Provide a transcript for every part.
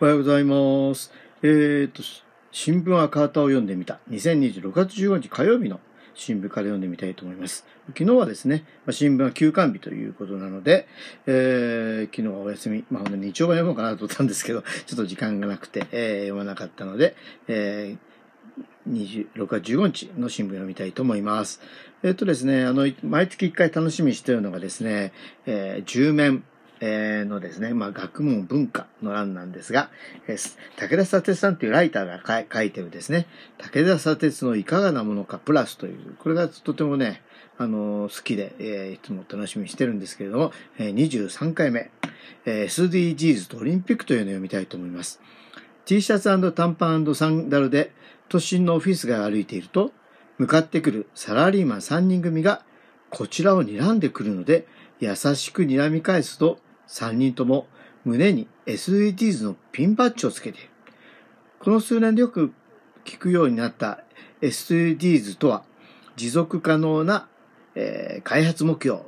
おはようございます。えっ、と、新聞はカータを読んでみた。2026月15日火曜日の新聞から読んでみたいと思います。昨日はですね、ま新聞は休刊日ということなので、えー昨日はお休み、まあ、ほんと日曜版読もうかなと思ったんですけど、ちょっと時間がなくて、えー読まなかったので、えー26月15日の新聞を読みたいと思います。えっ、とですね、あの、毎月1回楽しみにしているのがですね、えー、10面、えーのですね、まあ、学問文化の欄なんですが、えー武田砂鉄さんというライターが書いてるですね、武田砂鉄のいかがなものかプラスという、これがとてもね、あの好きで、えーいつも楽しみにしてるんですけれども、えー23回目、えー SDGs とオリンピックというのを読みたいと思います。T シャツ短パンサンダルで都心のオフィス街を歩いていると、向かってくるサラリーマン3人組がこちらを睨んでくるので、優しく睨み返すと、3人とも胸に SDGs のピンバッジをつけている。この数年でよく聞くようになった SDGs とは、持続可能な、えー開発目標、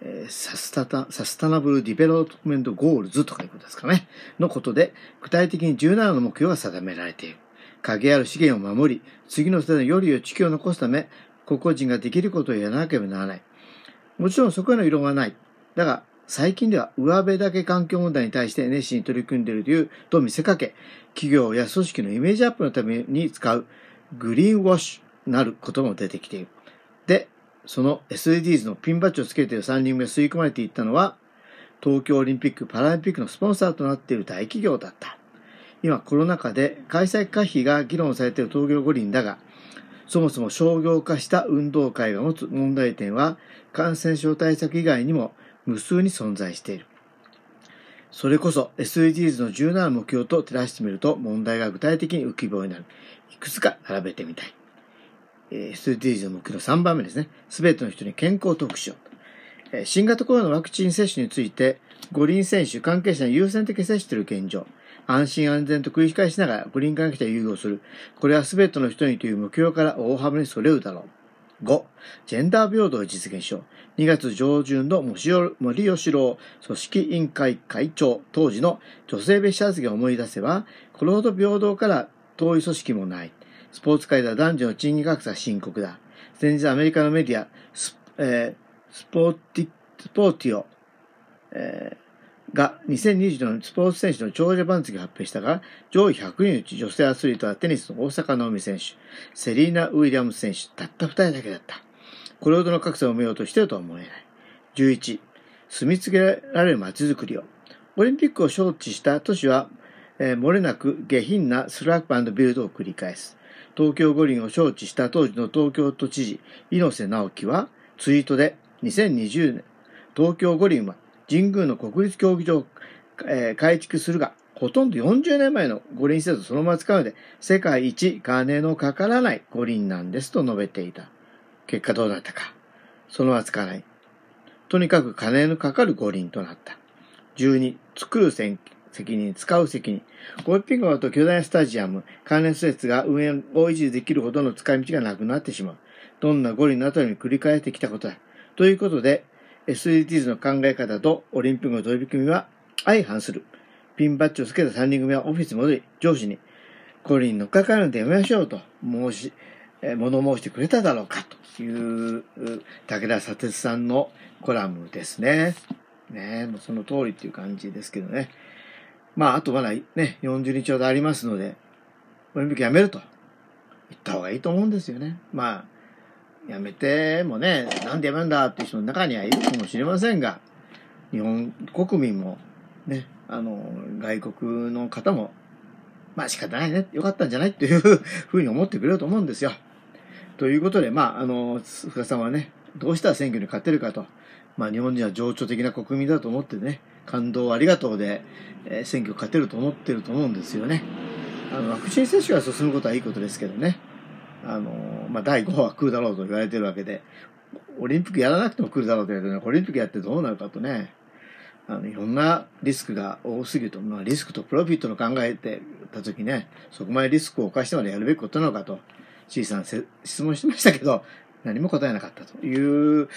えーサスタタサスタナブルディベロップメントゴールズとかいうことですかね。のことで、具体的に17の目標が定められている。影ある資源を守り、次の世代のより良い地球を残すため、個々人ができることをやらなければならない。もちろんそこへの異論はない。だが、最近では上辺だけ環境問題に対して熱心に取り組んでいるというと見せかけ、企業や組織のイメージアップのために使うグリーンウォッシュなることも出てきている。で、その SDGs のピンバッジをつけている3人目が吸い込まれていったのは、東京オリンピック・パラリンピックのスポンサーとなっている大企業だった。今コロナ禍で開催可否が議論されている東京五輪だが、そもそも商業化した運動会が持つ問題点は感染症対策以外にも無数に存在している。それこそ SDGs の17目標と照らしてみると問題が具体的に浮き彫りになる。いくつか並べてみたい。SDGs の目標の3番目ですね。すべての人に健康を特しよう。新型コロナのワクチン接種について、五輪選手、関係者に優先的に接している現状。安心安全と繰り返しながら五輪関係者を優遇する。これは全ての人にという目標から大幅にそれるだろう。5、ジェンダー平等を実現しよう。2月上旬の森喜朗組織委員会会長、当時の女性別発言を思い出せば、これほど平等から遠い組織もない。スポーツ界では男女の賃金格差深刻だ。先日アメリカのメディア、ス,、えースポーティ、スポーティオ、えーが2020のスポーツ選手の長者番付を発表したが、上位100人のうち女性アスリートはテニスの大坂なおみ選手、セリーナ・ウィリアムズ選手、たった2人だけだった。これほどの格差を埋めようとしているとは思えない。11、住みつけられる街づくりを。オリンピックを招致した都市は、えー漏れなく下品なスラップビルドを繰り返す。東京五輪を招致した当時の東京都知事、猪瀬直樹は、ツイートで、2020年、東京五輪は神宮の国立競技場を、えー改築するが、ほとんど40年前の五輪施設をそのまま使うので、世界一金のかからない五輪なんですと述べていた。結果どうなったか。そのまま使わない。とにかく金のかかる五輪となった。12、作る責任、使う責任。オリンピックの後、巨大スタジアム、関連施設が運営を維持できるほどの使い道がなくなってしまう。どんな五輪の後に繰り返してきたことだ。ということで、SDGs の考え方とオリンピックの取り組みは相反する。ピンバッジをつけた3人組はオフィスに戻り、上司に、五輪に乗っかかるのでやめましょうと申し、え物申してくれただろうかという、武田砂鉄さんのコラムですね。ねもうその通りっていう感じですけどね。まあ、あとまだね、40日ほどありますので、オリンピックやめると言った方がいいと思うんですよね。まあ、やめてもね、なんでやめるんだっていう人の中にはいるかもしれませんが、日本国民もね、あの、外国の方も、まあ仕方ないね、よかったんじゃないっていうふうに思ってくれると思うんですよ。ということで、まあ、あの、福田さんはね、どうしたら選挙に勝てるかと、まあ日本人は情緒的な国民だと思ってね、感動ありがとうで、えー選挙勝てると思ってると思うんですよね。あの、ワクチン接種が進むことはいいことですけどね。あの、まあ、第5波は来るだろうと言われてるわけで、オリンピックやらなくても来るだろうと言われてるのオリンピックやってどうなるかとね、あの、いろんなリスクが多すぎると、まあ、リスクとプロフィットの考えてたときね、そこまでリスクを冒してまでやるべきことなのかと、C さんせ質問してましたけど、何も答えなかったという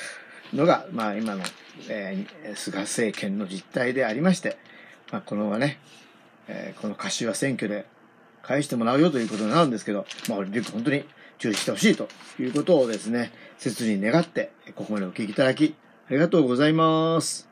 のが、まあ、今の、えー菅政権の実態でありまして、まあ、このままね、えーこの歌詞は選挙で返してもらうよということになるんですけど、まあ、リュック本当に注意してほしいということをですね、切に願って、ここまでお聞きいただき、ありがとうございます。